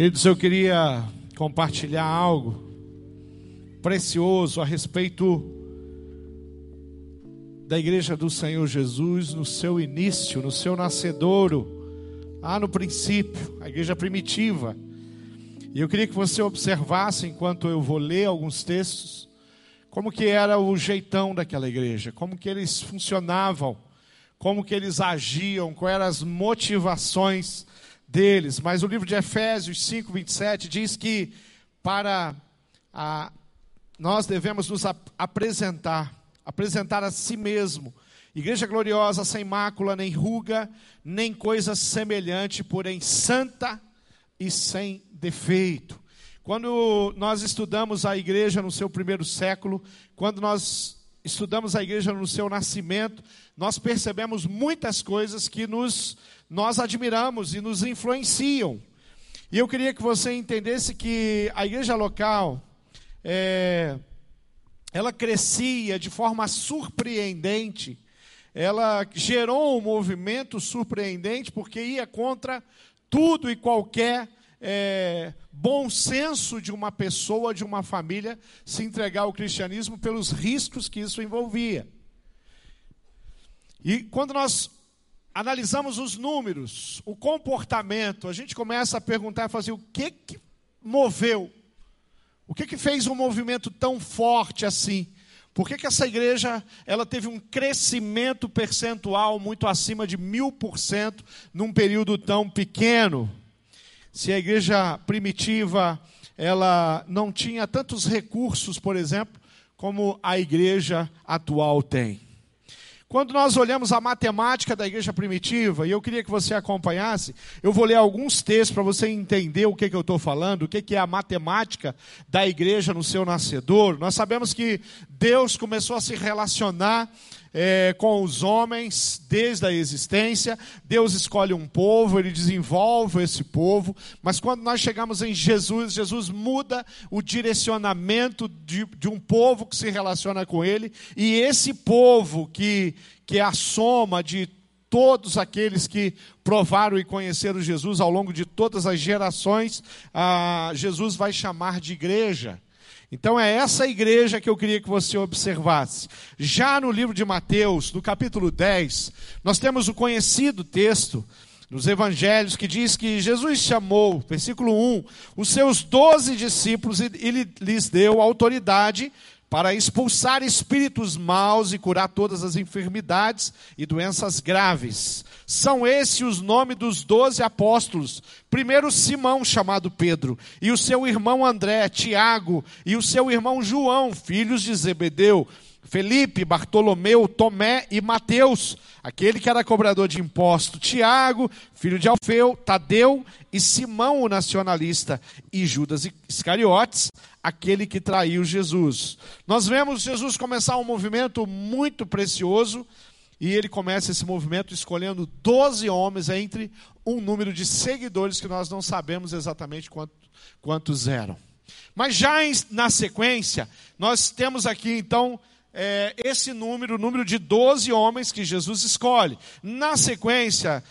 Queridos, eu queria compartilhar algo precioso a respeito da igreja do Senhor Jesus no seu início, no seu nascedouro, lá no princípio, a igreja primitiva. E eu queria que você observasse, enquanto eu vou ler alguns textos, como que era o jeitão daquela igreja, como que eles funcionavam, como que eles agiam, quais eram as motivações deles. Mas o livro de Efésios 5, 27 diz que para a, nós devemos nos ap apresentar, apresentar a si mesmo. Igreja gloriosa, sem mácula, nem ruga, nem coisa semelhante, porém santa e sem defeito. Quando nós estudamos a igreja no seu primeiro século, quando nós estudamos a igreja no seu nascimento, nós percebemos muitas coisas que nos nós admiramos e nos influenciam. E eu queria que você entendesse que a igreja local, é, ela crescia de forma surpreendente, ela gerou um movimento surpreendente porque ia contra tudo e qualquer é, bom senso de uma pessoa, de uma família, se entregar ao cristianismo pelos riscos que isso envolvia. E quando nós analisamos os números, o comportamento, a gente começa a perguntar e fazer o que, que moveu, o que, que fez um movimento tão forte assim? Por que, que essa igreja ela teve um crescimento percentual muito acima de mil por cento num período tão pequeno? Se a igreja primitiva ela não tinha tantos recursos, por exemplo, como a igreja atual tem. Quando nós olhamos a matemática da igreja primitiva, e eu queria que você acompanhasse, eu vou ler alguns textos para você entender o que, que eu estou falando, o que, que é a matemática da igreja no seu nascedor. Nós sabemos que Deus começou a se relacionar é, com os homens desde a existência. Deus escolhe um povo, ele desenvolve esse povo, mas quando nós chegamos em Jesus, Jesus muda o direcionamento de, de um povo que se relaciona com ele, e esse povo que, que é a soma de todos aqueles que provaram e conheceram Jesus ao longo de todas as gerações, ah, Jesus vai chamar de igreja. Então é essa igreja que eu queria que você observasse. Já no livro de Mateus, no capítulo 10, nós temos o conhecido texto nos evangelhos que diz que Jesus chamou, versículo 1, os seus doze discípulos e ele lhes deu autoridade para expulsar espíritos maus e curar todas as enfermidades e doenças graves. São esses os nomes dos doze apóstolos. Primeiro Simão, chamado Pedro, e o seu irmão André, Tiago, e o seu irmão João, filhos de Zebedeu. Felipe, Bartolomeu, Tomé e Mateus, aquele que era cobrador de imposto, Tiago, filho de Alfeu, Tadeu e Simão o nacionalista, e Judas Iscariotes, aquele que traiu Jesus. Nós vemos Jesus começar um movimento muito precioso, e ele começa esse movimento escolhendo 12 homens entre um número de seguidores que nós não sabemos exatamente quanto, quantos eram. Mas já na sequência, nós temos aqui então é, esse número, o número de 12 homens que Jesus escolhe. Na sequência,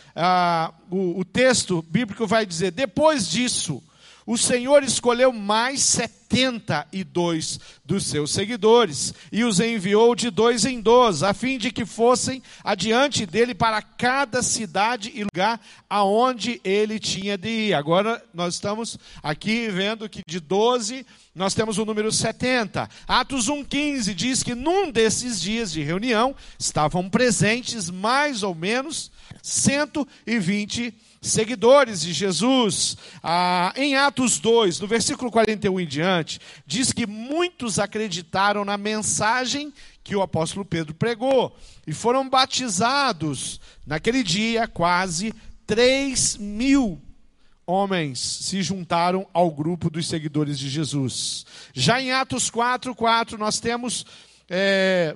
o, o texto bíblico vai dizer: depois disso, o Senhor escolheu mais 72 dos seus seguidores e os enviou de dois em dois, a fim de que fossem adiante dele para cada cidade e lugar aonde ele tinha de ir. Agora nós estamos aqui vendo que de 12 nós temos o número 70. Atos 1,15 diz que num desses dias de reunião estavam presentes mais ou menos 120 seguidores de Jesus. Ah, em Atos 2, no versículo 41 em diante, diz que muitos acreditaram na mensagem que o apóstolo Pedro pregou e foram batizados. Naquele dia, quase 3 mil homens se juntaram ao grupo dos seguidores de Jesus. Já em Atos 4, 4, nós temos é,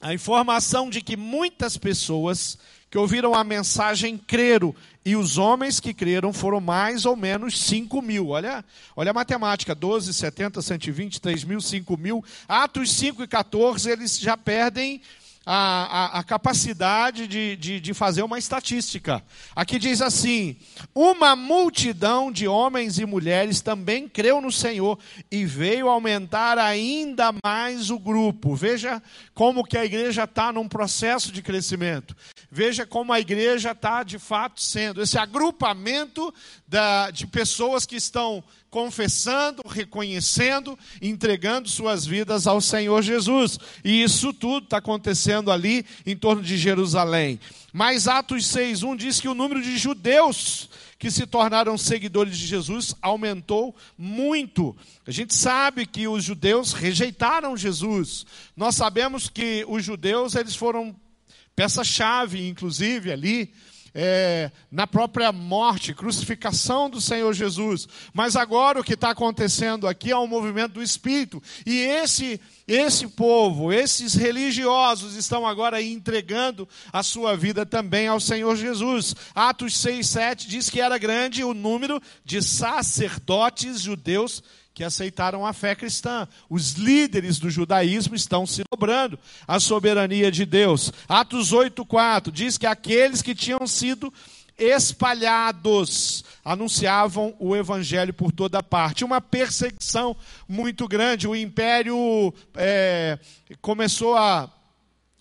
a informação de que muitas pessoas que ouviram a mensagem creram, e os homens que creram foram mais ou menos 5 mil. Olha, olha a matemática: 12, 70, 120, 3 mil, 5 mil. Atos 5 e 14, eles já perdem a, a, a capacidade de, de, de fazer uma estatística. Aqui diz assim: uma multidão de homens e mulheres também creu no Senhor e veio aumentar ainda mais o grupo. Veja como que a igreja está num processo de crescimento. Veja como a igreja está de fato sendo esse agrupamento da, de pessoas que estão confessando, reconhecendo, entregando suas vidas ao Senhor Jesus. E isso tudo está acontecendo ali em torno de Jerusalém. Mas Atos 6,1 diz que o número de judeus que se tornaram seguidores de Jesus aumentou muito. A gente sabe que os judeus rejeitaram Jesus. Nós sabemos que os judeus eles foram peça-chave, inclusive, ali é, na própria morte, crucificação do Senhor Jesus. Mas agora o que está acontecendo aqui é um movimento do Espírito. E esse, esse povo, esses religiosos, estão agora entregando a sua vida também ao Senhor Jesus. Atos 6, 7 diz que era grande o número de sacerdotes judeus que aceitaram a fé cristã. Os líderes do judaísmo estão se dobrando à soberania de Deus. Atos 8:4 diz que aqueles que tinham sido espalhados anunciavam o evangelho por toda parte. Uma perseguição muito grande. O império é, começou a,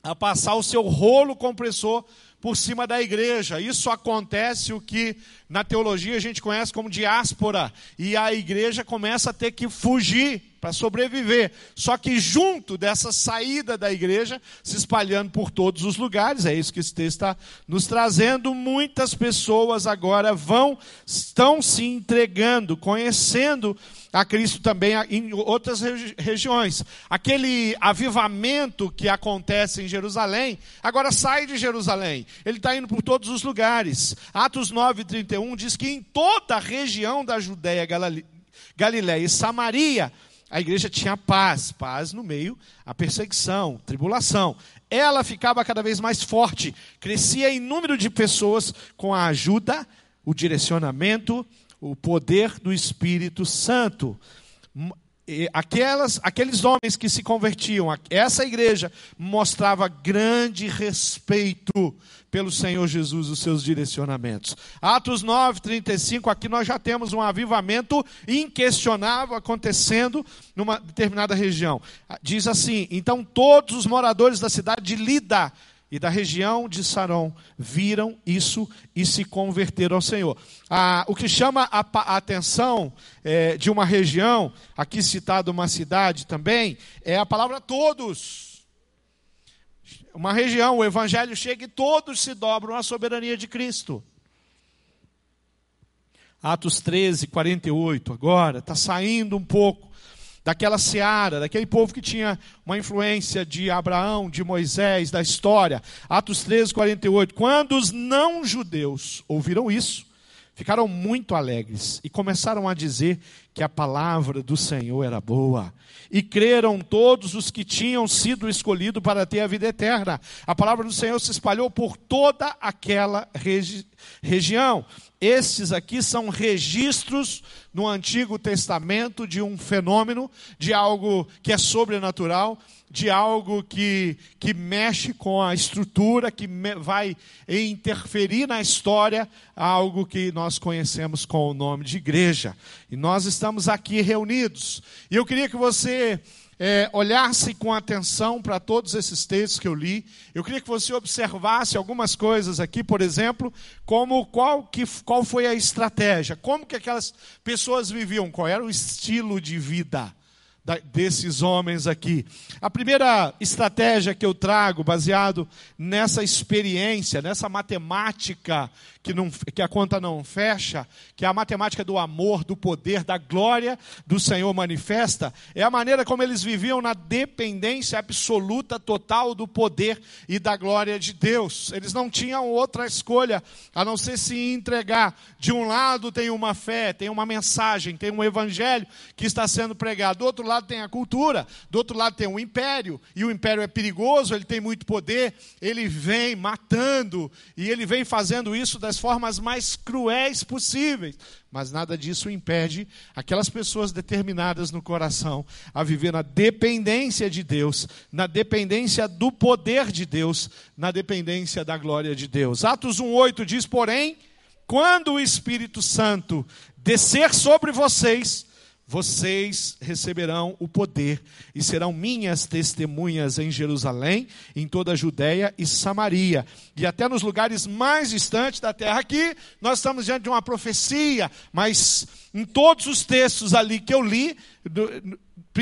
a passar o seu rolo compressor por cima da igreja. Isso acontece o que na teologia a gente conhece como diáspora, e a igreja começa a ter que fugir para sobreviver. Só que junto dessa saída da igreja, se espalhando por todos os lugares, é isso que esse texto está nos trazendo, muitas pessoas agora vão, estão se entregando, conhecendo a Cristo também em outras regi regiões. Aquele avivamento que acontece em Jerusalém, agora sai de Jerusalém. Ele está indo por todos os lugares. Atos 9, 31 diz que em toda a região da Judéia, Galiléia e Samaria, a igreja tinha paz, paz no meio a perseguição, tribulação. Ela ficava cada vez mais forte, crescia em número de pessoas com a ajuda, o direcionamento o poder do Espírito Santo. Aquelas, aqueles homens que se convertiam, essa igreja mostrava grande respeito pelo Senhor Jesus, os seus direcionamentos. Atos 9, 35, aqui nós já temos um avivamento inquestionável acontecendo numa determinada região. Diz assim: então todos os moradores da cidade de Lida e da região de Saron viram isso e se converteram ao Senhor. Ah, o que chama a, a atenção é, de uma região, aqui citado uma cidade também, é a palavra todos. Uma região, o evangelho chega e todos se dobram à soberania de Cristo. Atos 13, 48, agora, está saindo um pouco daquela seara, daquele povo que tinha uma influência de Abraão, de Moisés, da história. Atos 13, 48. Quando os não-judeus ouviram isso, ficaram muito alegres e começaram a dizer que a palavra do Senhor era boa. E creram todos os que tinham sido escolhidos para ter a vida eterna. A palavra do Senhor se espalhou por toda aquela regi região. Estes aqui são registros no Antigo Testamento de um fenômeno, de algo que é sobrenatural, de algo que, que mexe com a estrutura, que me, vai interferir na história, algo que nós conhecemos com o nome de igreja. E nós estamos aqui reunidos. E eu queria que você é, olhasse com atenção para todos esses textos que eu li. Eu queria que você observasse algumas coisas aqui, por exemplo, como qual, que, qual foi a estratégia, como que aquelas pessoas viviam, qual era o estilo de vida desses homens aqui. A primeira estratégia que eu trago, baseado nessa experiência, nessa matemática que, não, que a conta não fecha, que a matemática do amor, do poder, da glória do Senhor manifesta, é a maneira como eles viviam na dependência absoluta, total do poder e da glória de Deus. Eles não tinham outra escolha a não ser se entregar. De um lado tem uma fé, tem uma mensagem, tem um evangelho que está sendo pregado, do outro lado tem a cultura, do outro lado tem o império, e o império é perigoso, ele tem muito poder, ele vem matando, e ele vem fazendo isso das formas mais cruéis possíveis. Mas nada disso impede aquelas pessoas determinadas no coração a viver na dependência de Deus, na dependência do poder de Deus, na dependência da glória de Deus. Atos 1,8 diz, porém, quando o Espírito Santo descer sobre vocês, vocês receberão o poder e serão minhas testemunhas em Jerusalém, em toda a Judéia e Samaria, e até nos lugares mais distantes da terra. Aqui nós estamos diante de uma profecia, mas em todos os textos ali que eu li,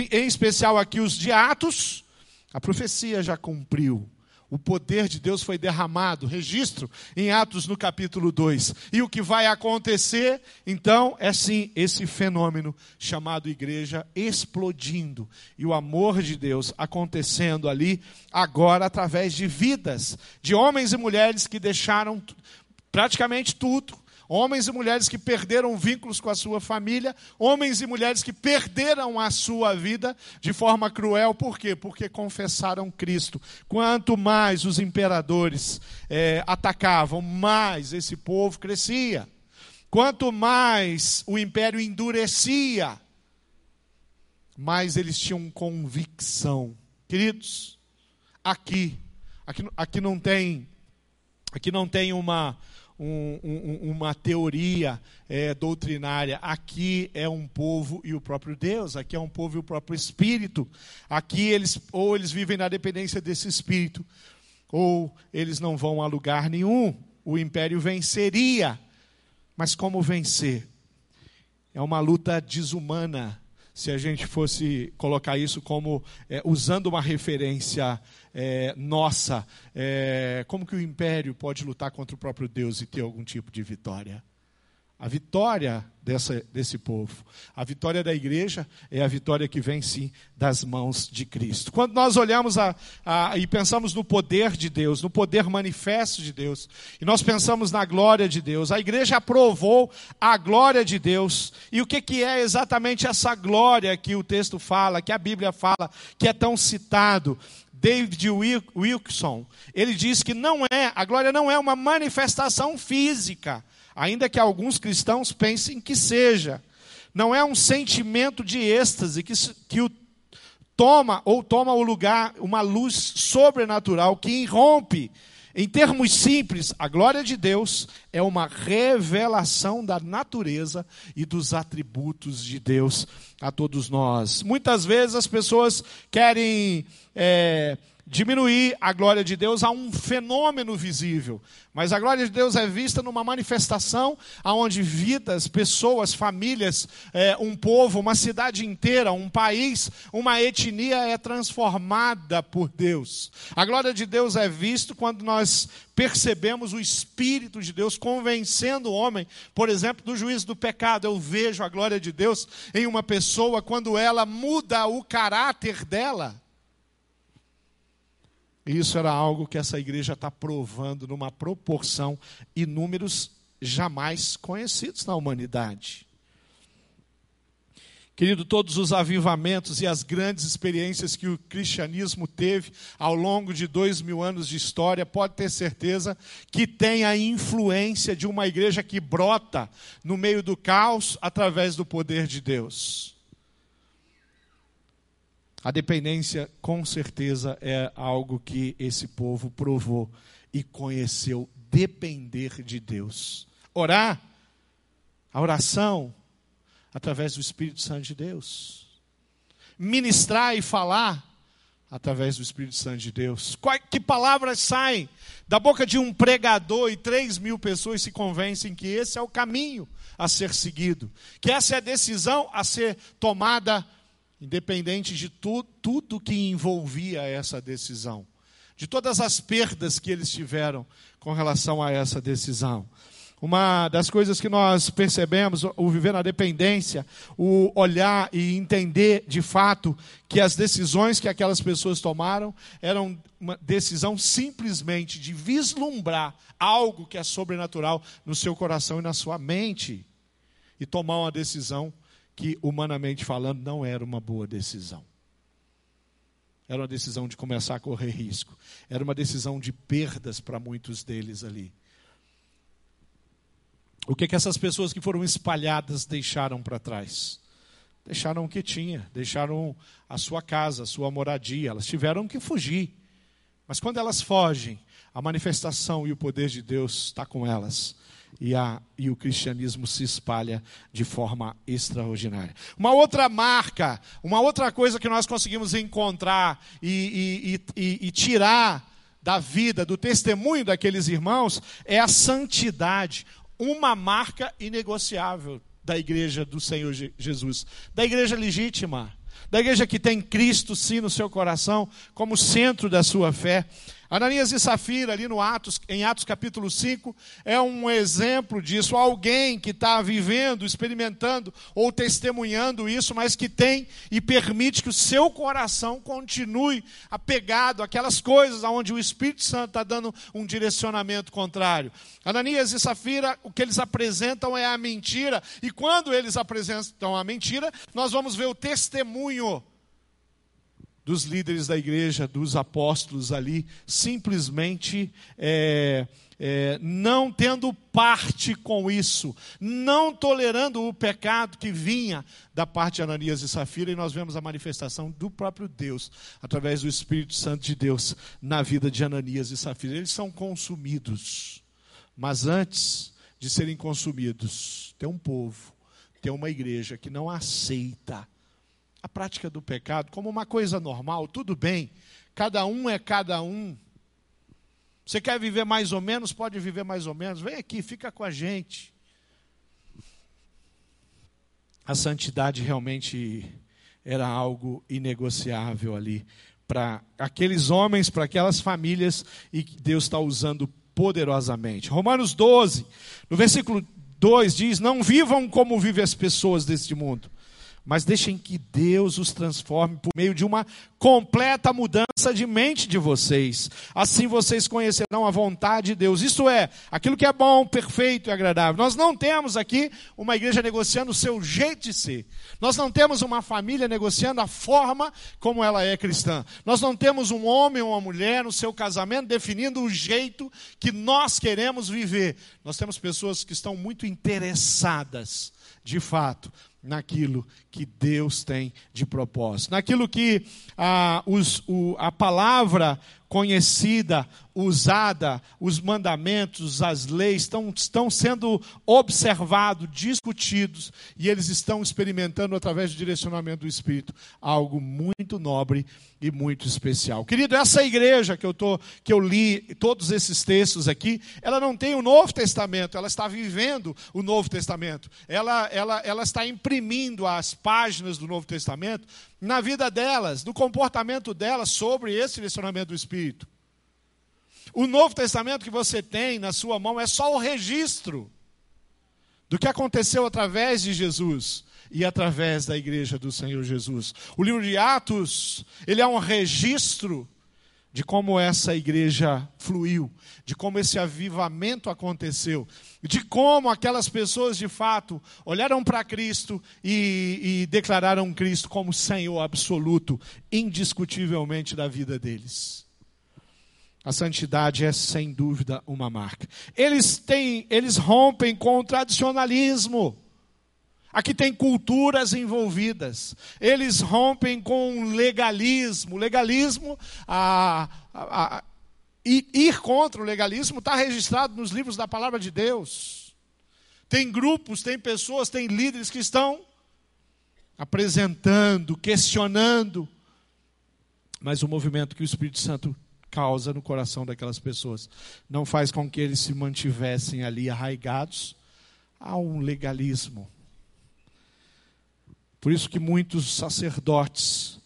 em especial aqui os de Atos, a profecia já cumpriu o poder de Deus foi derramado, registro em Atos no capítulo 2. E o que vai acontecer, então, é sim esse fenômeno chamado igreja explodindo. E o amor de Deus acontecendo ali, agora através de vidas, de homens e mulheres que deixaram praticamente tudo Homens e mulheres que perderam vínculos com a sua família, homens e mulheres que perderam a sua vida de forma cruel, por quê? Porque confessaram Cristo. Quanto mais os imperadores é, atacavam, mais esse povo crescia. Quanto mais o império endurecia, mais eles tinham convicção. Queridos, aqui, aqui, aqui não tem, aqui não tem uma um, um, uma teoria é, doutrinária. Aqui é um povo e o próprio Deus, aqui é um povo e o próprio Espírito. Aqui eles, ou eles vivem na dependência desse Espírito, ou eles não vão a lugar nenhum. O império venceria. Mas como vencer? É uma luta desumana se a gente fosse colocar isso como é, usando uma referência é, nossa, é, como que o império pode lutar contra o próprio Deus e ter algum tipo de vitória? A vitória dessa, desse povo, a vitória da igreja é a vitória que vem sim das mãos de Cristo. Quando nós olhamos a, a, e pensamos no poder de Deus, no poder manifesto de Deus, e nós pensamos na glória de Deus, a igreja aprovou a glória de Deus. E o que, que é exatamente essa glória que o texto fala, que a Bíblia fala, que é tão citado? David Wilson, ele diz que não é, a glória não é uma manifestação física ainda que alguns cristãos pensem que seja. Não é um sentimento de êxtase que, que o toma ou toma o lugar, uma luz sobrenatural que irrompe. Em termos simples, a glória de Deus é uma revelação da natureza e dos atributos de Deus a todos nós. Muitas vezes as pessoas querem. É, diminuir a glória de Deus a um fenômeno visível. Mas a glória de Deus é vista numa manifestação onde vidas, pessoas, famílias, é, um povo, uma cidade inteira, um país, uma etnia é transformada por Deus. A glória de Deus é vista quando nós percebemos o Espírito de Deus convencendo o homem, por exemplo, do juízo do pecado. Eu vejo a glória de Deus em uma pessoa quando ela muda o caráter dela. E isso era algo que essa igreja está provando numa proporção e números jamais conhecidos na humanidade. Querido, todos os avivamentos e as grandes experiências que o cristianismo teve ao longo de dois mil anos de história, pode ter certeza que tem a influência de uma igreja que brota no meio do caos através do poder de Deus. A dependência, com certeza, é algo que esse povo provou e conheceu depender de Deus. Orar, a oração, através do Espírito Santo de Deus. Ministrar e falar, através do Espírito Santo de Deus. que palavras saem da boca de um pregador e três mil pessoas se convencem que esse é o caminho a ser seguido, que essa é a decisão a ser tomada independente de tu, tudo que envolvia essa decisão, de todas as perdas que eles tiveram com relação a essa decisão. Uma das coisas que nós percebemos, o viver na dependência, o olhar e entender de fato que as decisões que aquelas pessoas tomaram eram uma decisão simplesmente de vislumbrar algo que é sobrenatural no seu coração e na sua mente e tomar uma decisão que, humanamente falando, não era uma boa decisão. Era uma decisão de começar a correr risco. Era uma decisão de perdas para muitos deles ali. O que, que essas pessoas que foram espalhadas deixaram para trás? Deixaram o que tinha, deixaram a sua casa, a sua moradia. Elas tiveram que fugir. Mas quando elas fogem, a manifestação e o poder de Deus está com elas e, a, e o cristianismo se espalha de forma extraordinária. Uma outra marca, uma outra coisa que nós conseguimos encontrar e, e, e, tirar da vida, do testemunho daqueles irmãos, é a santidade, uma marca inegociável da igreja do Senhor Jesus, da igreja legítima, da igreja que tem Cristo sim no seu coração como centro da sua fé. Ananias e Safira, ali no Atos, em Atos capítulo 5, é um exemplo disso. Alguém que está vivendo, experimentando ou testemunhando isso, mas que tem e permite que o seu coração continue apegado àquelas coisas onde o Espírito Santo está dando um direcionamento contrário. Ananias e Safira, o que eles apresentam é a mentira, e quando eles apresentam a mentira, nós vamos ver o testemunho dos líderes da igreja, dos apóstolos ali, simplesmente é, é, não tendo parte com isso, não tolerando o pecado que vinha da parte de Ananias e Safira, e nós vemos a manifestação do próprio Deus, através do Espírito Santo de Deus, na vida de Ananias e Safira. Eles são consumidos, mas antes de serem consumidos, tem um povo, tem uma igreja que não aceita a prática do pecado como uma coisa normal, tudo bem, cada um é cada um. Você quer viver mais ou menos, pode viver mais ou menos, vem aqui, fica com a gente. A santidade realmente era algo inegociável ali para aqueles homens, para aquelas famílias, e que Deus está usando poderosamente. Romanos 12, no versículo 2 diz: Não vivam como vivem as pessoas deste mundo mas deixem que Deus os transforme por meio de uma completa mudança de mente de vocês. Assim vocês conhecerão a vontade de Deus. Isto é, aquilo que é bom, perfeito e agradável. Nós não temos aqui uma igreja negociando o seu jeito de ser. Nós não temos uma família negociando a forma como ela é cristã. Nós não temos um homem ou uma mulher no seu casamento definindo o jeito que nós queremos viver. Nós temos pessoas que estão muito interessadas, de fato, naquilo que Deus tem de propósito, naquilo que ah, os, o, a palavra conhecida, usada, os mandamentos, as leis estão, estão sendo observados, discutidos, e eles estão experimentando, através do direcionamento do Espírito, algo muito nobre e muito especial. Querido, essa igreja que eu, tô, que eu li, todos esses textos aqui, ela não tem o Novo Testamento, ela está vivendo o Novo Testamento, ela, ela, ela está imprimindo as páginas do Novo Testamento na vida delas, no comportamento delas sobre esse direcionamento do Espírito. O Novo Testamento que você tem na sua mão é só o registro do que aconteceu através de Jesus e através da igreja do Senhor Jesus. O livro de Atos, ele é um registro de como essa igreja fluiu, de como esse avivamento aconteceu, de como aquelas pessoas de fato olharam para Cristo e, e, declararam Cristo como Senhor absoluto, indiscutivelmente da vida deles. A santidade é sem dúvida uma marca. Eles têm, eles rompem com o tradicionalismo. Aqui tem culturas envolvidas. Eles rompem com o legalismo. Legalismo, a, a, a, ir contra o legalismo está registrado nos livros da palavra de Deus. Tem grupos, tem pessoas, tem líderes que estão apresentando, questionando. Mas o movimento que o Espírito Santo causa no coração daquelas pessoas. Não faz com que eles se mantivessem ali arraigados. A um legalismo. Por isso que muitos sacerdotes,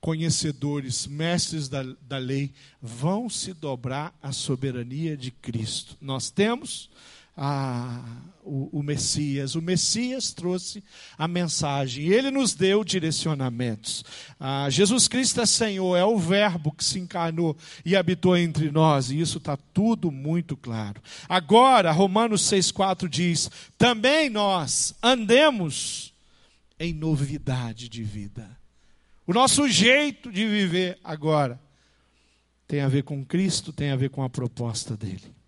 conhecedores, mestres da, da lei, vão se dobrar à soberania de Cristo. Nós temos a, o, o, Messias. O Messias trouxe a mensagem, ele nos deu direcionamentos. Ah, Jesus Cristo é Senhor, é o Verbo que se encarnou e habitou entre nós, e isso está tudo muito claro. Agora, Romanos 6,4 diz: também nós andemos em novidade de vida. O nosso jeito de viver agora tem a ver com Cristo, tem a ver com a proposta dele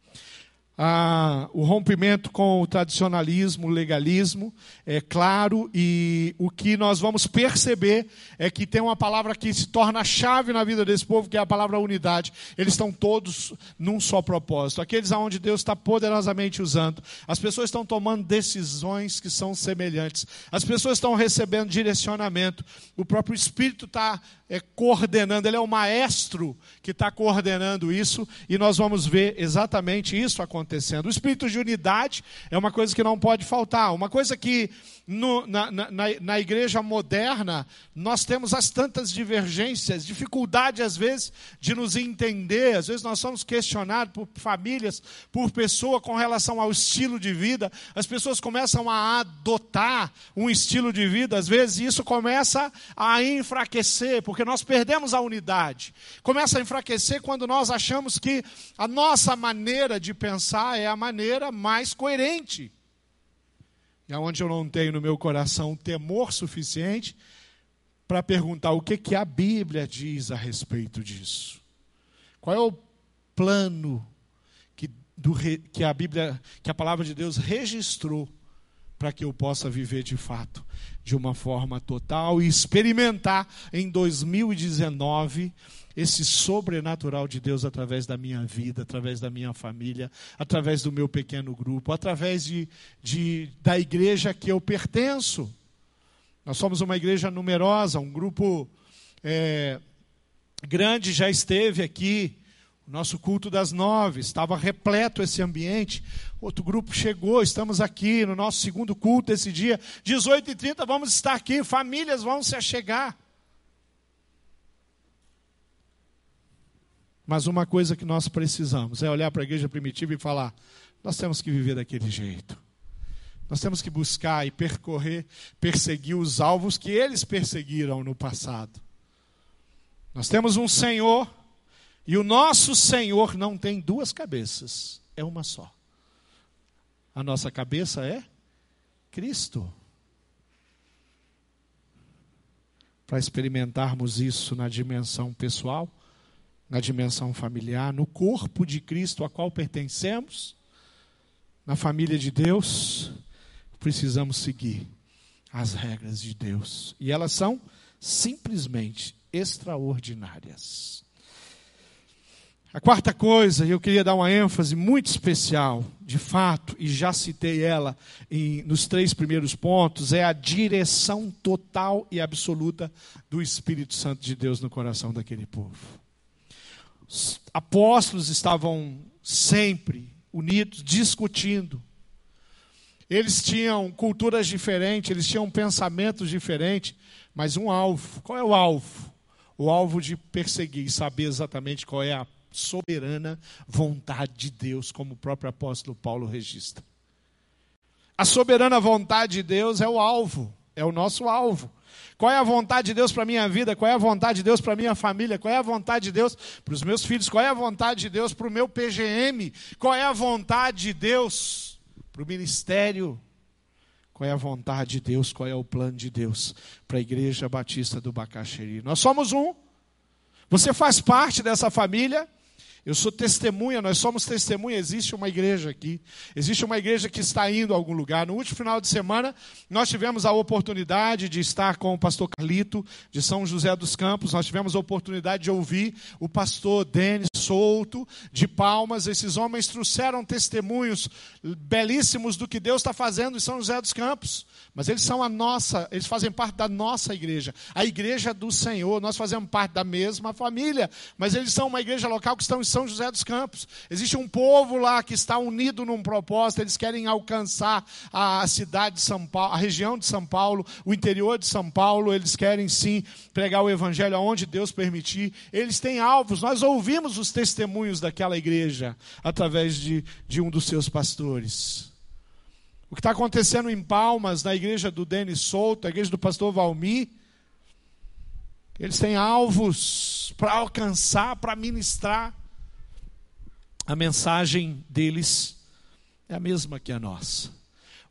o rompimento com o tradicionalismo, o legalismo, é claro, e o que nós vamos perceber é que tem uma palavra que se torna chave na vida desse povo, que é a palavra unidade. Eles estão todos num só propósito, aqueles aonde Deus está poderosamente usando. As pessoas estão tomando decisões que são semelhantes, as pessoas estão recebendo direcionamento, o próprio Espírito está é, coordenando, ele é o maestro que está coordenando isso, e nós vamos ver exatamente isso acontecendo. O espírito de unidade é uma coisa que não pode faltar, uma coisa que no, na, na, na, igreja moderna, nós temos as tantas divergências, dificuldade às vezes de nos entender, às vezes nós somos questionados por famílias, por pessoa com relação ao estilo de vida, as pessoas começam a adotar um estilo de vida, às vezes isso começa a enfraquecer, porque nós perdemos a unidade. Começa a enfraquecer quando nós achamos que a nossa maneira de pensar é a maneira mais coerente e aonde eu não tenho no meu coração temor suficiente para perguntar o que, que a Bíblia diz a respeito disso. Qual é o plano que, do, que a Bíblia, que a palavra de Deus registrou para que eu possa viver de fato, de uma forma total e experimentar em 2019 esse sobrenatural de Deus através da minha vida, através da minha família, através do meu pequeno grupo, através de, de, da igreja que eu pertenço. Nós somos uma igreja numerosa, um grupo é, grande já esteve aqui. O nosso culto das nove, estava repleto esse ambiente. Outro grupo chegou, estamos aqui no nosso segundo culto esse dia. 18h30, vamos estar aqui, famílias vão se achegar. Mas uma coisa que nós precisamos é olhar para a igreja primitiva e falar: nós temos que viver daquele jeito. Nós temos que buscar e percorrer, perseguir os alvos que eles perseguiram no passado. Nós temos um Senhor, e o nosso Senhor não tem duas cabeças, é uma só. A nossa cabeça é Cristo. Para experimentarmos isso na dimensão pessoal, na dimensão familiar, no corpo de Cristo a qual pertencemos, na família de Deus, precisamos seguir as regras de Deus. E elas são simplesmente extraordinárias. A quarta coisa, eu queria dar uma ênfase muito especial, de fato, e já citei ela em, nos três primeiros pontos, é a direção total e absoluta do Espírito Santo de Deus no coração daquele povo. Os apóstolos estavam sempre unidos, discutindo. Eles tinham culturas diferentes, eles tinham pensamentos diferentes, mas um alvo. Qual é o alvo? O alvo de perseguir, saber exatamente qual é a soberana vontade de Deus, como o próprio apóstolo Paulo registra. A soberana vontade de Deus é o alvo, é o nosso alvo. Qual é a vontade de Deus para a minha vida? Qual é a vontade de Deus para a minha família? Qual é a vontade de Deus para os meus filhos? Qual é a vontade de Deus para o meu PGM? Qual é a vontade de Deus para o ministério? Qual é a vontade de Deus? Qual é o plano de Deus para a Igreja Batista do Bacaxeri? Nós somos um. Você faz parte dessa família. Eu sou testemunha, nós somos testemunha. Existe uma igreja aqui, existe uma igreja que está indo a algum lugar. No último final de semana, nós tivemos a oportunidade de estar com o pastor Carlito, de São José dos Campos. Nós tivemos a oportunidade de ouvir o pastor Denis Souto, de Palmas. Esses homens trouxeram testemunhos belíssimos do que Deus está fazendo em São José dos Campos. Mas eles são a nossa, eles fazem parte da nossa igreja, a igreja do Senhor. Nós fazemos parte da mesma família, mas eles são uma igreja local que estão São José dos Campos. Existe um povo lá que está unido num propósito, eles querem alcançar a cidade de São Paulo, a região de São Paulo, o interior de São Paulo, eles querem sim pregar o evangelho aonde Deus permitir. Eles têm alvos. Nós ouvimos os testemunhos daquela igreja através de, de um dos seus pastores. O que está acontecendo em Palmas, na igreja do Denis Souto, a igreja do pastor Valmir, eles têm alvos para alcançar, para ministrar. A mensagem deles é a mesma que a nossa.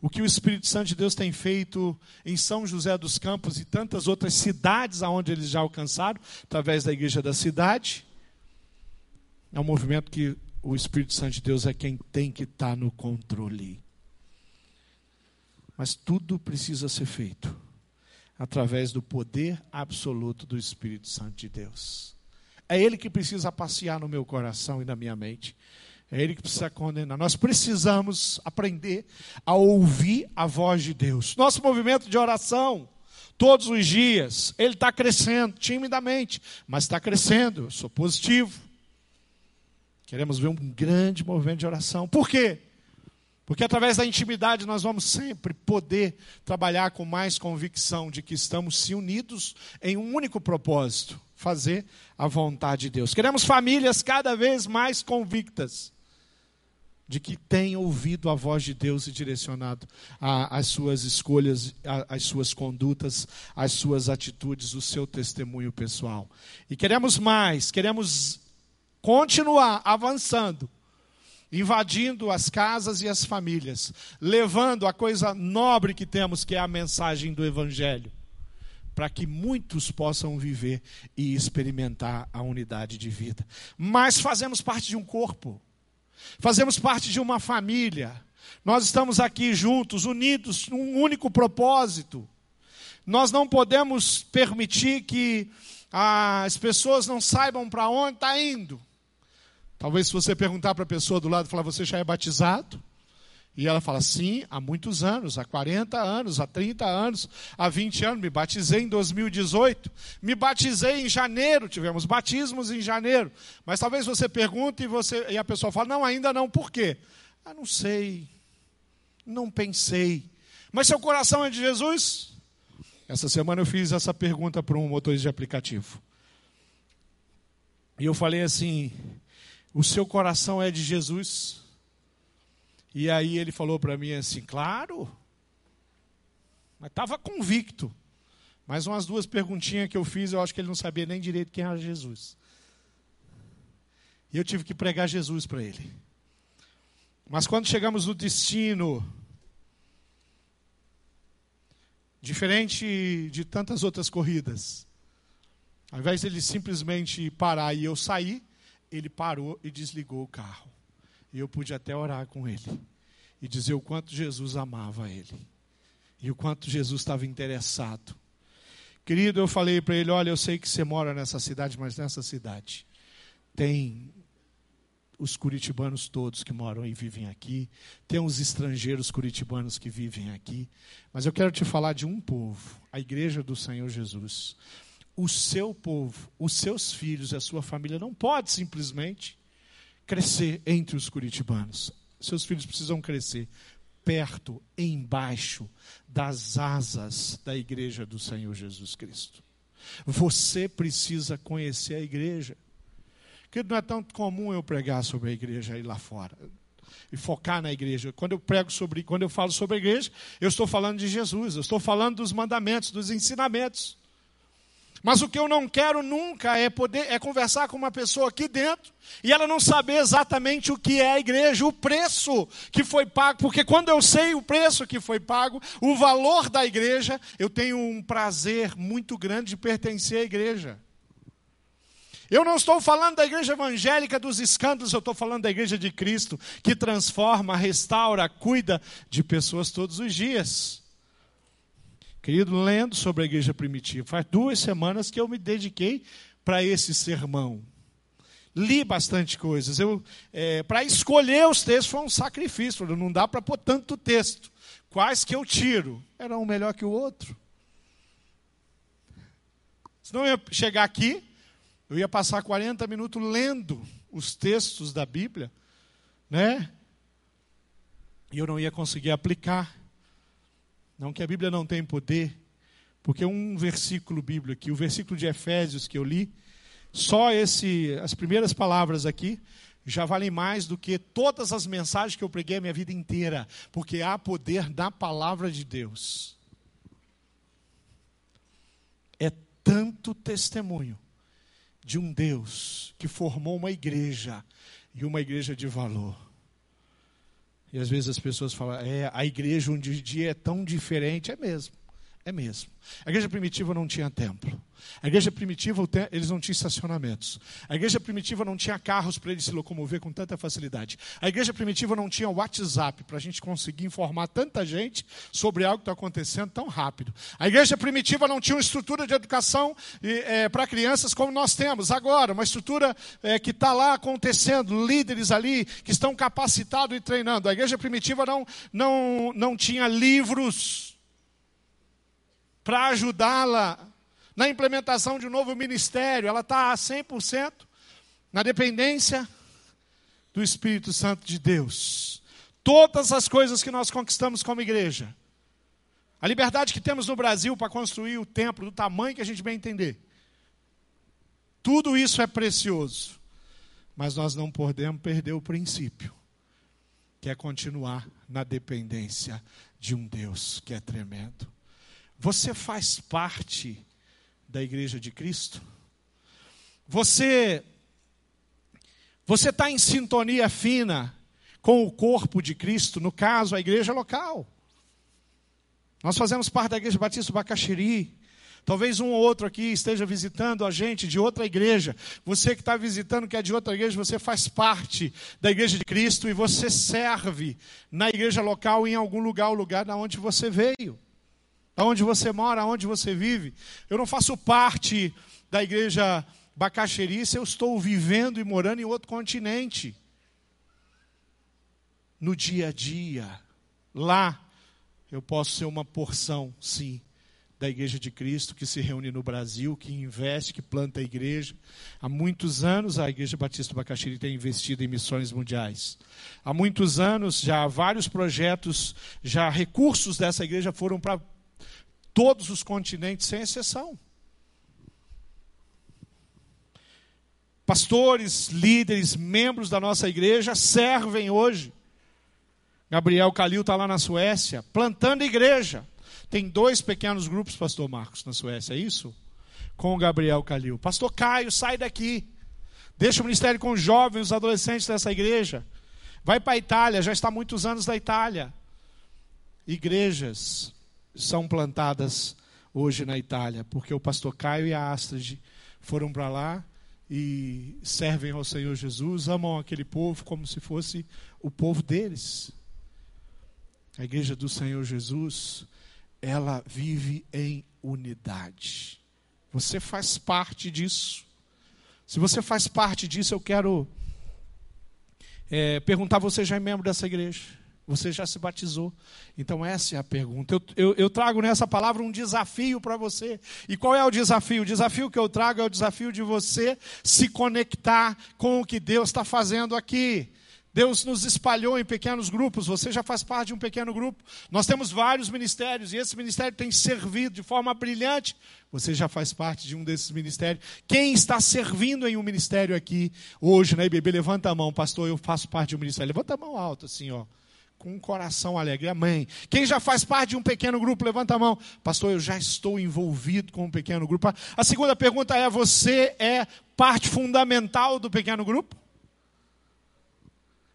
o que o Espírito Santo de Deus tem feito em São José dos Campos e tantas outras cidades aonde eles já alcançaram, através da igreja da cidade. É um movimento que o Espírito Santo de Deus é quem tem que estar tá no controle. Mas tudo precisa ser feito através do poder absoluto do Espírito Santo de Deus. É Ele que precisa passear no meu coração e na minha mente. É Ele que precisa condenar. Nós precisamos aprender a ouvir a voz de Deus. Nosso movimento de oração, todos os dias, ele está crescendo, timidamente, mas está crescendo. Eu sou positivo. Queremos ver um grande movimento de oração. Por quê? Porque através da intimidade nós vamos sempre poder trabalhar com mais convicção de que estamos se unidos em um único propósito: fazer a vontade de Deus. Queremos famílias cada vez mais convictas de que têm ouvido a voz de Deus e direcionado as suas escolhas, as suas condutas, as suas atitudes, o seu testemunho pessoal. E queremos mais, queremos continuar avançando invadindo as casas e as famílias, levando a coisa nobre que temos, que é a mensagem do Evangelho, para que muitos possam viver e experimentar a unidade de vida. Mas fazemos parte de um corpo, fazemos parte de uma família, nós estamos aqui juntos, unidos, num único propósito. Nós não podemos permitir que as pessoas não saibam para onde está indo. Talvez se você perguntar para a pessoa do lado, falar, você já é batizado? E ela fala, sim, há muitos anos, há 40 anos, há 30 anos, há 20 anos, me batizei em 2018, me batizei em janeiro, tivemos batismos em janeiro. Mas talvez você pergunte e, você, e a pessoa fala, não, ainda não, por quê? Ah, não sei, não pensei. Mas seu coração é de Jesus? Essa semana eu fiz essa pergunta para um motorista de aplicativo. E eu falei assim, o seu coração é de Jesus? E aí ele falou para mim assim: Claro, mas estava convicto. Mais umas duas perguntinhas que eu fiz, eu acho que ele não sabia nem direito quem era Jesus. E eu tive que pregar Jesus para ele. Mas quando chegamos no destino, diferente de tantas outras corridas, ao invés de ele simplesmente parar e eu sair, ele parou e desligou o carro. E eu pude até orar com ele e dizer o quanto Jesus amava ele e o quanto Jesus estava interessado. Querido, eu falei para ele: Olha, eu sei que você mora nessa cidade, mas nessa cidade tem os curitibanos todos que moram e vivem aqui, tem os estrangeiros curitibanos que vivem aqui, mas eu quero te falar de um povo, a igreja do Senhor Jesus o seu povo, os seus filhos a sua família não pode simplesmente crescer entre os curitibanos. Seus filhos precisam crescer perto, embaixo das asas da igreja do Senhor Jesus Cristo. Você precisa conhecer a igreja. Que não é tão comum eu pregar sobre a igreja aí lá fora e focar na igreja. Quando eu prego sobre, quando eu falo sobre a igreja, eu estou falando de Jesus, eu estou falando dos mandamentos, dos ensinamentos. Mas o que eu não quero nunca é poder é conversar com uma pessoa aqui dentro e ela não saber exatamente o que é a igreja, o preço que foi pago, porque quando eu sei o preço que foi pago, o valor da igreja, eu tenho um prazer muito grande de pertencer à igreja. Eu não estou falando da igreja evangélica dos escândalos, eu estou falando da igreja de Cristo, que transforma, restaura, cuida de pessoas todos os dias. Querido, lendo sobre a igreja primitiva, faz duas semanas que eu me dediquei para esse sermão. Li bastante coisas. é, para escolher os textos foi um sacrifício. Não dá para pôr tanto texto. Quais que eu tiro? Era um melhor que o outro. Senão eu ia chegar aqui, eu ia passar 40 minutos lendo os textos da Bíblia, né? E eu não ia conseguir aplicar. Não que a Bíblia não tem poder, porque um versículo bíblico aqui, o versículo de Efésios que eu li, só esse, as primeiras palavras aqui já valem mais do que todas as mensagens que eu preguei a minha vida inteira, porque há poder na palavra de Deus. É tanto testemunho de um Deus que formou uma igreja e uma igreja de valor. E às vezes as pessoas falam, é, a igreja um dia é tão diferente. É mesmo, é mesmo. A igreja primitiva não tinha templo. A igreja primitiva, eles não tinham estacionamentos. A igreja primitiva não tinha carros para eles se locomover com tanta facilidade. A igreja primitiva não tinha WhatsApp para a gente conseguir informar tanta gente sobre algo que está acontecendo tão rápido. A igreja primitiva não tinha uma estrutura de educação é, para crianças como nós temos agora, uma estrutura é, que está lá acontecendo, líderes ali que estão capacitados e treinando. A igreja primitiva não, não, não tinha livros para ajudá-la na implementação de um novo ministério, ela está 100% na dependência do Espírito Santo de Deus. Todas as coisas que nós conquistamos como igreja, a liberdade que temos no Brasil para construir o templo do tamanho que a gente bem entender, tudo isso é precioso, mas nós não podemos perder o princípio, que é continuar na dependência de um Deus que é tremendo. Você faz parte da igreja de Cristo? Você você está em sintonia fina com o corpo de Cristo, no caso, a igreja local. Nós fazemos parte da igreja Batista do Bacaxiri. Talvez um ou outro aqui esteja visitando a gente de outra igreja. Você que está visitando, que é de outra igreja, você faz parte da igreja de Cristo e você serve na igreja local em algum lugar, o lugar da onde você veio aonde você mora, aonde você vive. Eu não faço parte da igreja Bacaxeri se eu estou vivendo e morando em outro continente. No dia a dia, lá, eu posso ser uma porção, sim, da Igreja de Cristo que se reúne no Brasil, que investe, que planta a igreja. Há muitos anos a Igreja Batista Bacaxiri tem investido em missões mundiais. Há muitos anos já vários projetos, já recursos dessa igreja foram para todos os continentes, sem exceção. Pastores, líderes, membros da nossa igreja servem hoje. Gabriel Calil está lá na Suécia, plantando igreja. Tem dois pequenos grupos, pastor Marcos, na Suécia, é isso? Com o Gabriel Calil. Pastor Caio, sai daqui. Deixa o ministério com os jovens, os adolescentes dessa igreja. Vai para a Itália, já está há muitos anos na Itália. Igrejas são plantadas hoje na Itália, porque o pastor Caio e a Astrid foram para lá e servem ao Senhor Jesus, amam aquele povo como se fosse o povo deles. A igreja do Senhor Jesus, ela vive em unidade. Você faz parte disso. Se você faz parte disso, eu quero é, perguntar: você já é membro dessa igreja? Você já se batizou? Então, essa é a pergunta. Eu, eu, eu trago nessa palavra um desafio para você. E qual é o desafio? O desafio que eu trago é o desafio de você se conectar com o que Deus está fazendo aqui. Deus nos espalhou em pequenos grupos, você já faz parte de um pequeno grupo. Nós temos vários ministérios e esse ministério tem servido de forma brilhante. Você já faz parte de um desses ministérios. Quem está servindo em um ministério aqui hoje na IBB, levanta a mão, pastor, eu faço parte de um ministério. Levanta a mão alto assim, ó com um coração alegre. Amém. Quem já faz parte de um pequeno grupo, levanta a mão. Pastor, eu já estou envolvido com um pequeno grupo. A segunda pergunta é: você é parte fundamental do pequeno grupo?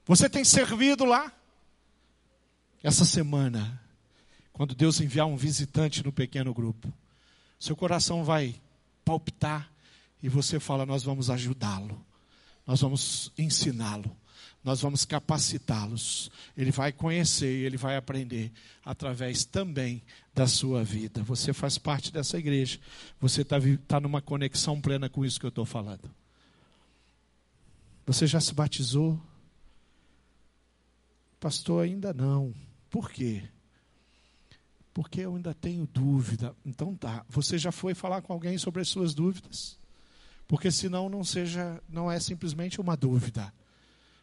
Você tem servido lá? Essa semana, quando Deus enviar um visitante no pequeno grupo, seu coração vai palpitar e você fala: Nós vamos ajudá-lo, nós vamos ensiná-lo nós vamos capacitá-los. Ele vai conhecer e ele vai aprender através também da sua vida. Você faz parte dessa igreja. Você está tá numa conexão plena com isso que eu estou falando. Você já se batizou? Pastor, ainda não. Por quê? Porque eu ainda tenho dúvida. Então tá. Você já foi falar com alguém sobre as suas dúvidas? Porque senão não seja, não é simplesmente uma dúvida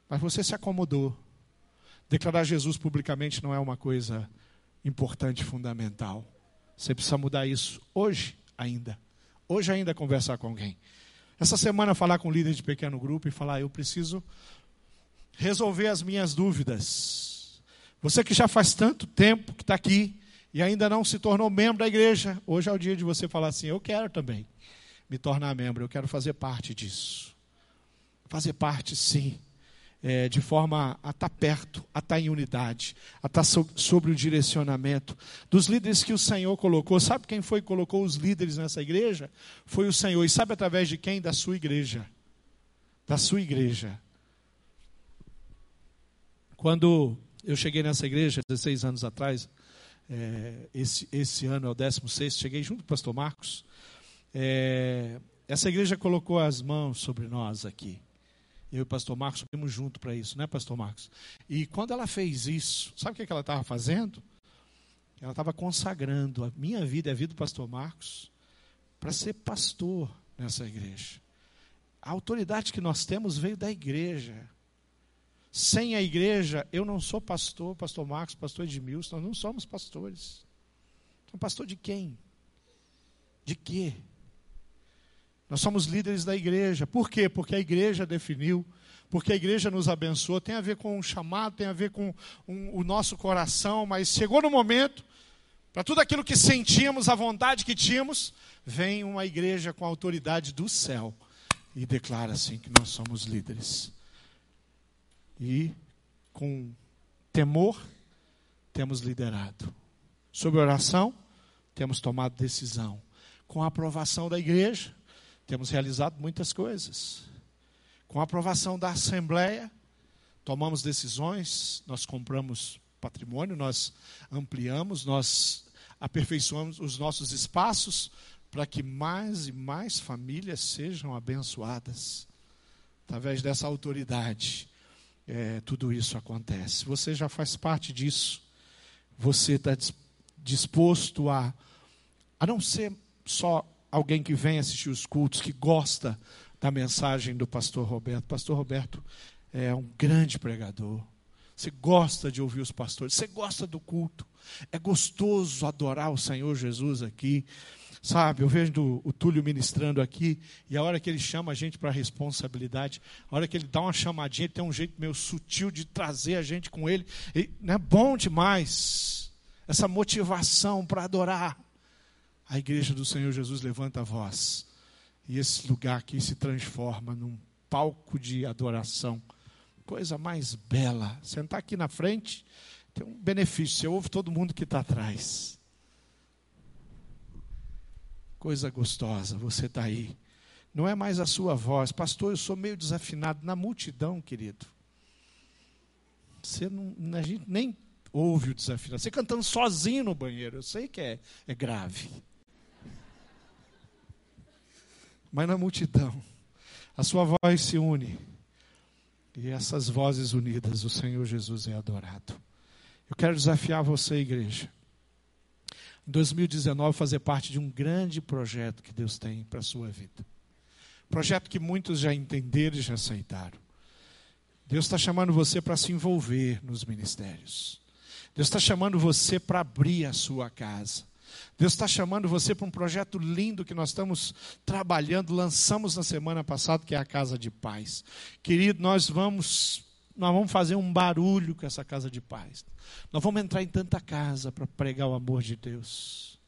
mas você se acomodou. Declarar Jesus publicamente não é uma coisa importante, fundamental. Você precisa mudar isso hoje ainda. Hoje ainda conversar com alguém. Essa semana falar com um líder de pequeno grupo e falar, eu preciso resolver as minhas dúvidas. Você que já faz tanto tempo que está aqui e ainda não se tornou membro da igreja, hoje é o dia de você falar assim, eu quero também me tornar membro, eu quero fazer parte disso. Fazer parte, sim é, de forma a estar perto, a estar em unidade, a estar so, sobre o direcionamento dos líderes que o Senhor colocou. Sabe quem foi que colocou os líderes nessa igreja? Foi o Senhor. E sabe através de quem? Da sua igreja. Da sua igreja. Quando eu cheguei nessa igreja, 16 anos atrás, é, esse, esse ano é o 16, cheguei junto com o pastor Marcos. É, essa igreja colocou as mãos sobre nós aqui. Eu e o pastor Marcos subimos junto para isso, né, pastor Marcos? E quando ela fez isso, sabe o que, ela estava fazendo? Ela estava consagrando a minha vida e a vida do pastor Marcos para ser pastor nessa igreja. A autoridade que nós temos veio da igreja. Sem a igreja, eu não sou pastor, pastor Marcos, pastor Edmilson, nós não somos pastores. Então, pastor de quem? De quê? Nós somos líderes da igreja. Por quê? Porque a igreja definiu, porque a igreja nos abençoou. Tem a ver com o chamado, tem a ver com um, o nosso coração, mas chegou no momento, para tudo aquilo que sentíamos, a vontade que tínhamos, vem uma igreja com a autoridade do céu e declara assim que nós somos líderes. E com temor, temos liderado. Sobre oração, temos tomado decisão. Com a aprovação da igreja, temos realizado muitas coisas. Com a aprovação da Assembleia, tomamos decisões, nós compramos patrimônio, nós ampliamos, nós aperfeiçoamos os nossos espaços para que mais e mais famílias sejam abençoadas. Através dessa autoridade, é, tudo isso acontece. Você já faz parte disso. Você está disposto a, a não ser só alguém que vem assistir os cultos, que gosta da mensagem do pastor Roberto. Pastor Roberto é um grande pregador. Você gosta de ouvir os pastores, você gosta do culto. É gostoso adorar o Senhor Jesus aqui. Sabe, eu vejo o Túlio ministrando aqui, e a hora que ele chama a gente para a responsabilidade, a hora que ele dá uma chamadinha, ele tem um jeito meio sutil de trazer a gente com ele. E, é bom demais essa motivação para adorar a igreja do Senhor Jesus levanta a voz. E esse lugar aqui se transforma num palco de adoração. Coisa mais bela. Sentar aqui na frente tem um benefício. Você ouve todo mundo que está atrás. Coisa gostosa, você está aí. Não é mais a sua voz. Pastor, eu sou meio desafinado. Na multidão, querido. Você não, a gente nem ouve o desafinado. Você cantando sozinho no banheiro. Eu sei que é, é grave mas na multidão, a sua voz se une. E essas vozes unidas, o Senhor Jesus é adorado. Eu quero desafiar você, igreja. Em 2019, fazer parte de um grande projeto que Deus tem para a sua vida. Projeto que muitos já entenderam e já aceitaram. Deus está chamando você para se envolver nos ministérios. Deus está chamando você para abrir a sua casa. Deus está chamando você para um projeto lindo que nós estamos trabalhando, lançamos na semana passada, que é a Casa de Paz. Querido, nós vamos, nós vamos fazer um barulho com essa Casa de Paz. Nós vamos entrar em tanta casa para pregar o amor de Deus.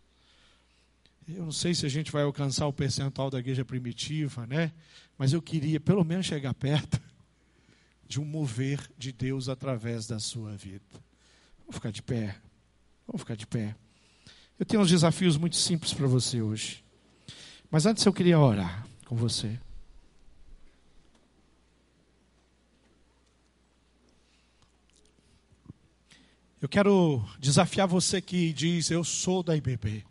Eu não sei se a gente vai alcançar o percentual da igreja primitiva, né? Mas eu queria pelo menos chegar perto de um mover de Deus através da sua vida. Vamos ficar de pé. Vamos ficar de pé. Eu tenho uns desafios muito simples para você hoje. Mas antes eu queria orar com você. Eu quero desafiar você que diz, eu sou da IBB.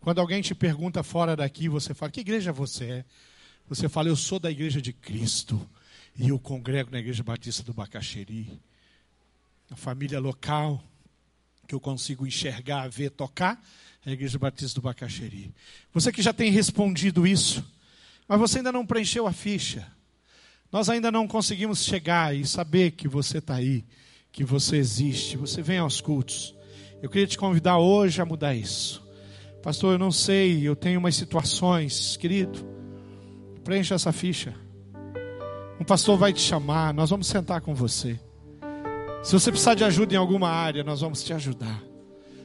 Quando alguém te pergunta fora daqui, você fala, que igreja você é? Você fala, eu sou da igreja de Cristo. E eu congrego na igreja batista do Bacaxeri. A família local, que eu consigo enxergar, ver, tocar, é a Igreja Batista do Bacaxeri. Você que já tem respondido isso, mas você ainda não preencheu a ficha. Nós ainda não conseguimos chegar e saber que você está aí, que você existe, você vem aos cultos. Eu queria te convidar hoje a mudar isso. Pastor, eu não sei, eu tenho umas situações, querido. Preencha essa ficha. Um pastor vai te chamar, nós vamos sentar com você. Se você precisar de ajuda em alguma área, nós vamos te ajudar.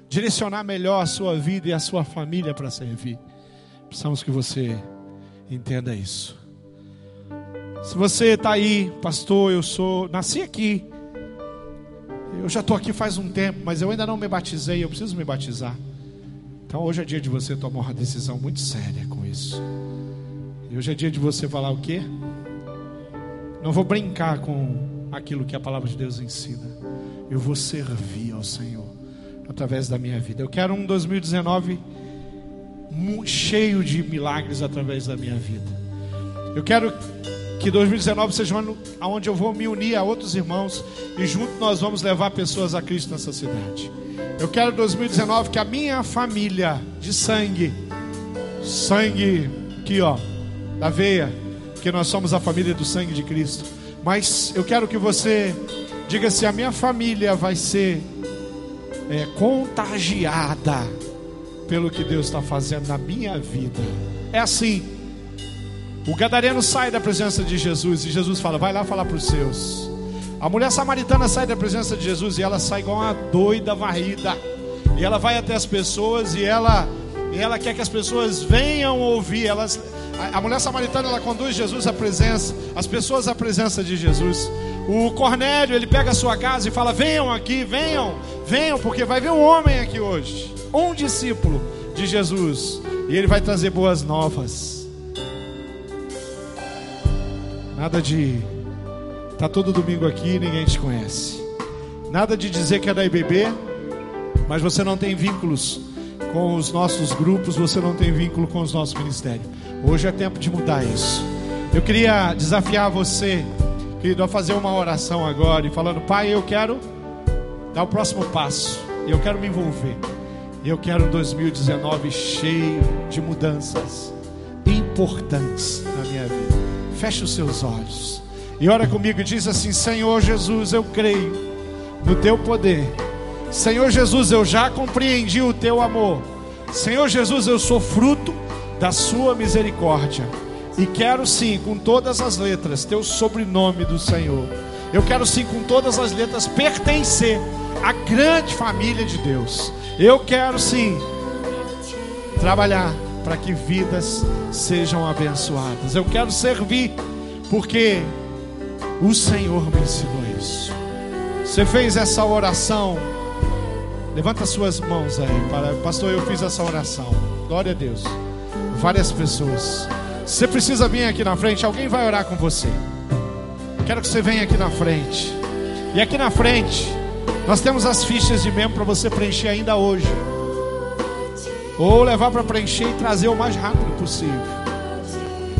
Direcionar melhor a sua vida e a sua família para servir. Precisamos que você entenda isso. Se você está aí, pastor, eu sou, nasci aqui. Eu já estou aqui faz um tempo, mas eu ainda não me batizei, eu preciso me batizar. Então hoje é dia de você tomar uma decisão muito séria com isso. E hoje é dia de você falar o quê? Não vou brincar com aquilo que a palavra de Deus ensina. Eu vou servir ao Senhor através da minha vida. Eu quero um 2019 cheio de milagres através da minha vida. Eu quero que 2019 seja um ano onde eu vou me unir a outros irmãos e junto nós vamos levar pessoas a Cristo nessa cidade. Eu quero 2019 que a minha família de sangue, sangue aqui ó, da veia, que nós somos a família do sangue de Cristo. Mas eu quero que você diga se a minha família vai ser é, contagiada pelo que Deus está fazendo na minha vida. É assim. O gadareno sai da presença de Jesus e Jesus fala: vai lá falar para os seus. A mulher samaritana sai da presença de Jesus e ela sai igual uma doida varrida. E ela vai até as pessoas e ela, e ela quer que as pessoas venham ouvir. Elas, a, mulher samaritana ela conduz Jesus à presença, as pessoas à presença de Jesus. O Cornélio ele pega a sua casa e fala: venham aqui, venham, venham, porque vai vir um homem aqui hoje, um discípulo de Jesus, e ele vai trazer boas novas. Nada de Tá todo domingo aqui e ninguém te conhece. Nada de dizer que é da IBB, mas você não tem vínculos com os nossos grupos, você não tem vínculo com os nossos ministérios. Hoje é tempo de mudar isso. Eu queria desafiar você, querido, a fazer uma oração agora e falando: Pai, eu quero dar o próximo passo, eu quero me envolver. Eu quero um 2019 cheio de mudanças importantes na minha vida. Feche os seus olhos. E ora comigo e diz assim: Senhor Jesus, eu creio no teu poder. Senhor Jesus, eu já compreendi o teu amor. Senhor Jesus, eu sou fruto da sua misericórdia. E quero sim, com todas as letras, ter o sobrenome do Senhor. Eu quero sim, com todas as letras, pertencer à grande família de Deus. Eu quero sim trabalhar para que vidas sejam abençoadas. Eu quero servir, porque o Senhor me ensinou isso. Você fez essa oração. Levanta suas mãos aí, para pastor. Eu fiz essa oração. Glória a Deus. Várias pessoas. Você precisa vir aqui na frente. Alguém vai orar com você. Quero que você venha aqui na frente. E aqui na frente, nós temos as fichas de membro para você preencher ainda hoje. Ou levar para preencher e trazer o mais rápido possível.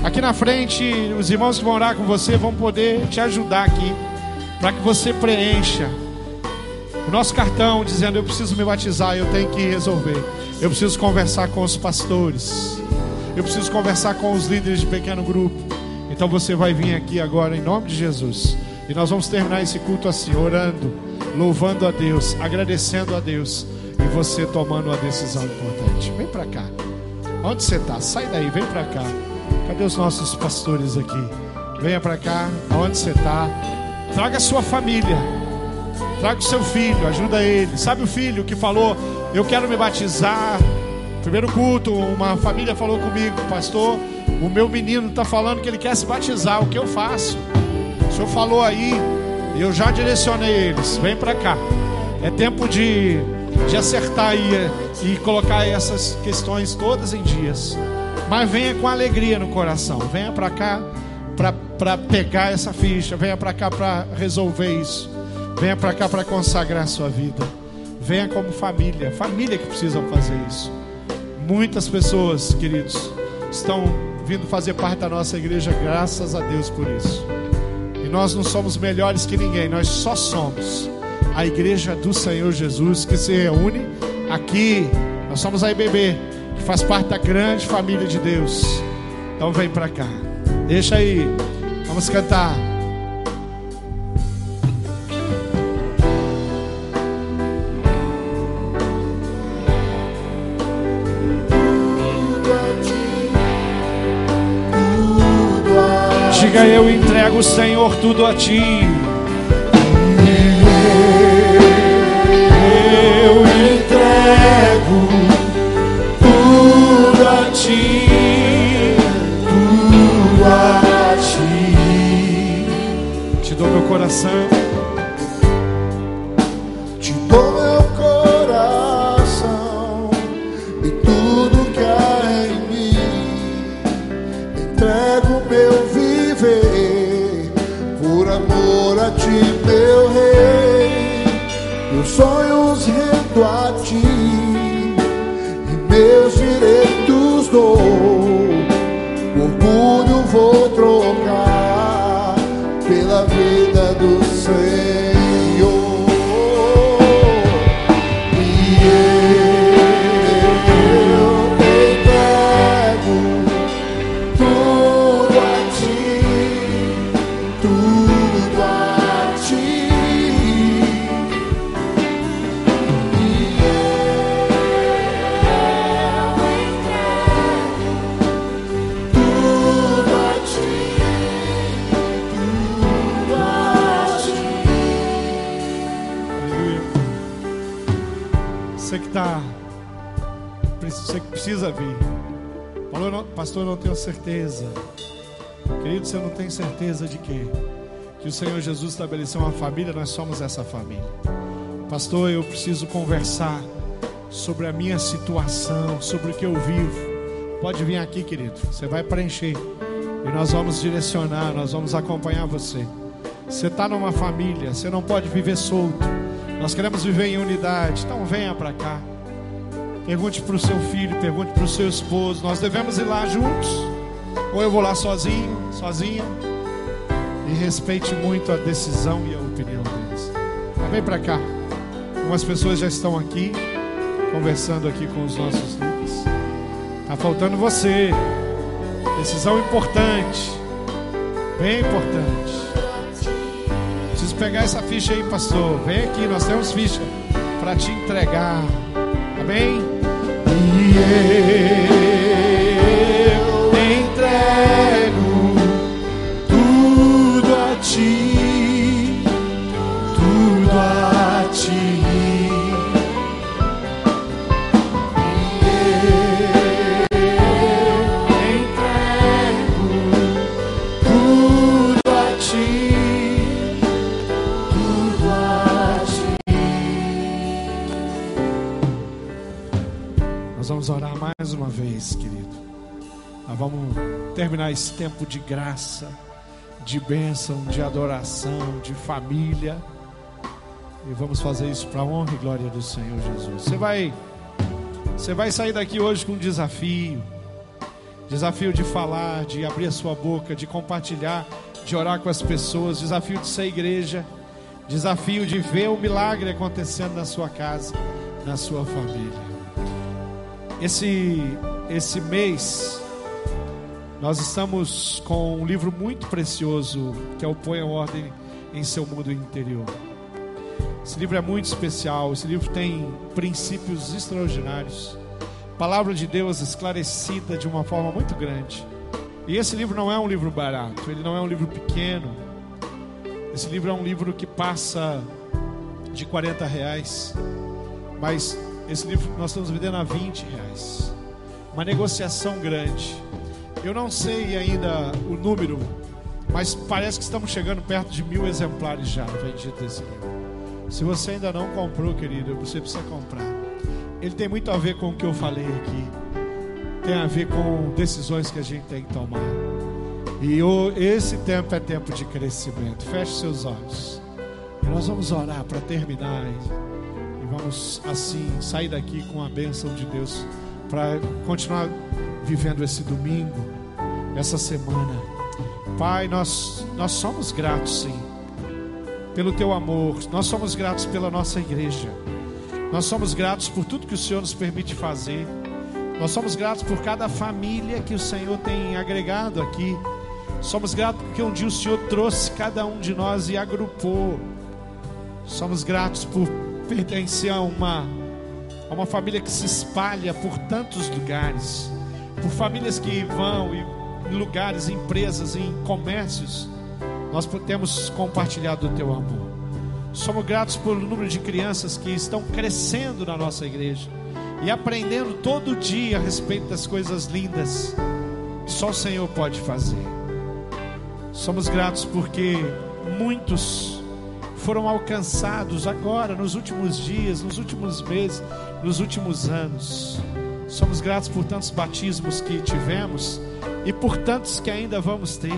Aqui na frente, os irmãos que vão orar com você vão poder te ajudar aqui, para que você preencha o nosso cartão dizendo: Eu preciso me batizar, eu tenho que resolver. Eu preciso conversar com os pastores. Eu preciso conversar com os líderes de pequeno grupo. Então você vai vir aqui agora em nome de Jesus. E nós vamos terminar esse culto assim, orando, louvando a Deus, agradecendo a Deus. E você tomando uma decisão importante. Vem para cá. Onde você está? Sai daí, vem para cá. Cadê os nossos pastores aqui? Venha para cá, aonde você está. Traga a sua família. Traga o seu filho, ajuda ele. Sabe o filho que falou: Eu quero me batizar. Primeiro culto, uma família falou comigo, pastor. O meu menino está falando que ele quer se batizar. O que eu faço? O senhor falou aí, eu já direcionei eles. Vem para cá. É tempo de, de acertar aí e colocar essas questões todas em dias. Mas venha com alegria no coração. Venha para cá para pegar essa ficha. Venha para cá para resolver isso. Venha para cá para consagrar a sua vida. Venha como família. Família que precisam fazer isso. Muitas pessoas, queridos, estão vindo fazer parte da nossa igreja, graças a Deus por isso. E nós não somos melhores que ninguém, nós só somos a igreja do Senhor Jesus que se reúne aqui. Nós somos a IBB que faz parte da grande família de Deus. Então vem para cá. Deixa aí. Vamos cantar. entrego, Senhor, tudo a ti. Eu entrego tudo a ti, tudo a ti. Te dou meu coração. Senhor Jesus estabeleceu uma família, nós somos essa família. Pastor, eu preciso conversar sobre a minha situação, sobre o que eu vivo. Pode vir aqui, querido. Você vai preencher. E nós vamos direcionar, nós vamos acompanhar você. Você está numa família, você não pode viver solto. Nós queremos viver em unidade. Então venha para cá. Pergunte para o seu filho, pergunte para o seu esposo. Nós devemos ir lá juntos. Ou eu vou lá sozinho, sozinha. E respeite muito a decisão e a opinião deles. Vem para cá. Algumas pessoas já estão aqui, conversando aqui com os nossos líderes. Tá faltando você. Decisão importante. Bem importante. Preciso pegar essa ficha aí, pastor. Vem aqui, nós temos ficha para te entregar. Amém? E eu terminar esse tempo de graça, de bênção, de adoração, de família. E vamos fazer isso para a honra e glória do Senhor Jesus. Você vai, você vai sair daqui hoje com um desafio. Desafio de falar, de abrir a sua boca, de compartilhar, de orar com as pessoas. Desafio de ser igreja. Desafio de ver o milagre acontecendo na sua casa, na sua família. Esse, esse mês, nós estamos com um livro muito precioso que é o Põe a Ordem em Seu Mundo Interior. Esse livro é muito especial. Esse livro tem princípios extraordinários. Palavra de Deus esclarecida de uma forma muito grande. E esse livro não é um livro barato, ele não é um livro pequeno. Esse livro é um livro que passa de 40 reais. Mas esse livro nós estamos vendendo a 20 reais. Uma negociação grande. Eu não sei ainda o número, mas parece que estamos chegando perto de mil exemplares já vendidos desse livro. Se você ainda não comprou, querido, você precisa comprar. Ele tem muito a ver com o que eu falei aqui. Tem a ver com decisões que a gente tem que tomar. E esse tempo é tempo de crescimento. Feche seus olhos. E nós vamos orar para terminar. E vamos, assim, sair daqui com a bênção de Deus. Para continuar vivendo esse domingo, essa semana. Pai, nós, nós somos gratos, sim pelo teu amor. Nós somos gratos pela nossa igreja. Nós somos gratos por tudo que o Senhor nos permite fazer. Nós somos gratos por cada família que o Senhor tem agregado aqui. Somos gratos porque um dia o Senhor trouxe cada um de nós e agrupou. Somos gratos por pertencer a uma, a uma família que se espalha por tantos lugares. Por famílias que vão em lugares, em empresas, em comércios nós temos compartilhado o teu amor. Somos gratos pelo número de crianças que estão crescendo na nossa igreja e aprendendo todo dia a respeito das coisas lindas que só o Senhor pode fazer. Somos gratos porque muitos foram alcançados agora, nos últimos dias, nos últimos meses, nos últimos anos. Somos gratos por tantos batismos que tivemos e por tantos que ainda vamos ter.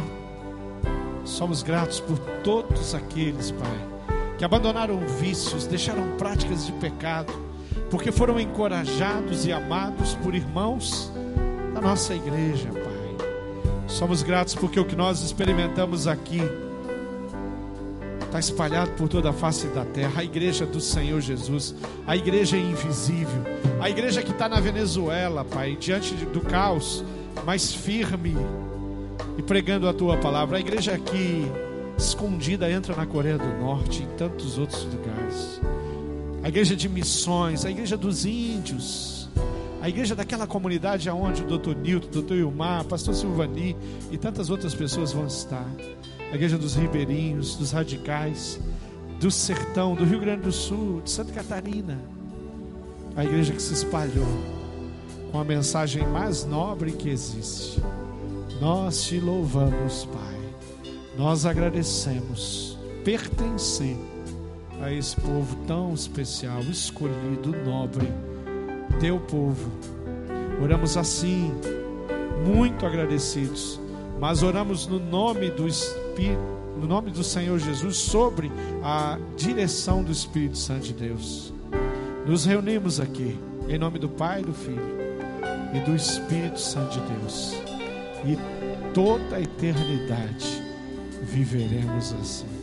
Somos gratos por todos aqueles, Pai, que abandonaram vícios, deixaram práticas de pecado, porque foram encorajados e amados por irmãos da nossa igreja, Pai. Somos gratos porque o que nós experimentamos aqui está espalhado por toda a face da terra. A igreja do Senhor Jesus, a igreja invisível, a igreja que está na Venezuela, Pai, diante do caos, mas firme e pregando a tua palavra. A igreja aqui escondida entra na Coreia do Norte e em tantos outros lugares. A igreja de missões, a igreja dos índios, a igreja daquela comunidade aonde o doutor Nilton, o doutor Ilmar, pastor Silvani e tantas outras pessoas vão estar a igreja dos ribeirinhos, dos radicais, do sertão, do Rio Grande do Sul, de Santa Catarina. A igreja que se espalhou com a mensagem mais nobre que existe. Nós te louvamos, Pai. Nós agradecemos pertencer a esse povo tão especial, escolhido, nobre, teu povo. Oramos assim, muito agradecidos, mas oramos no nome do Espírito no nome do Senhor Jesus sobre a direção do Espírito Santo de Deus. Nos reunimos aqui em nome do Pai, do Filho e do Espírito Santo de Deus. E toda a eternidade viveremos assim.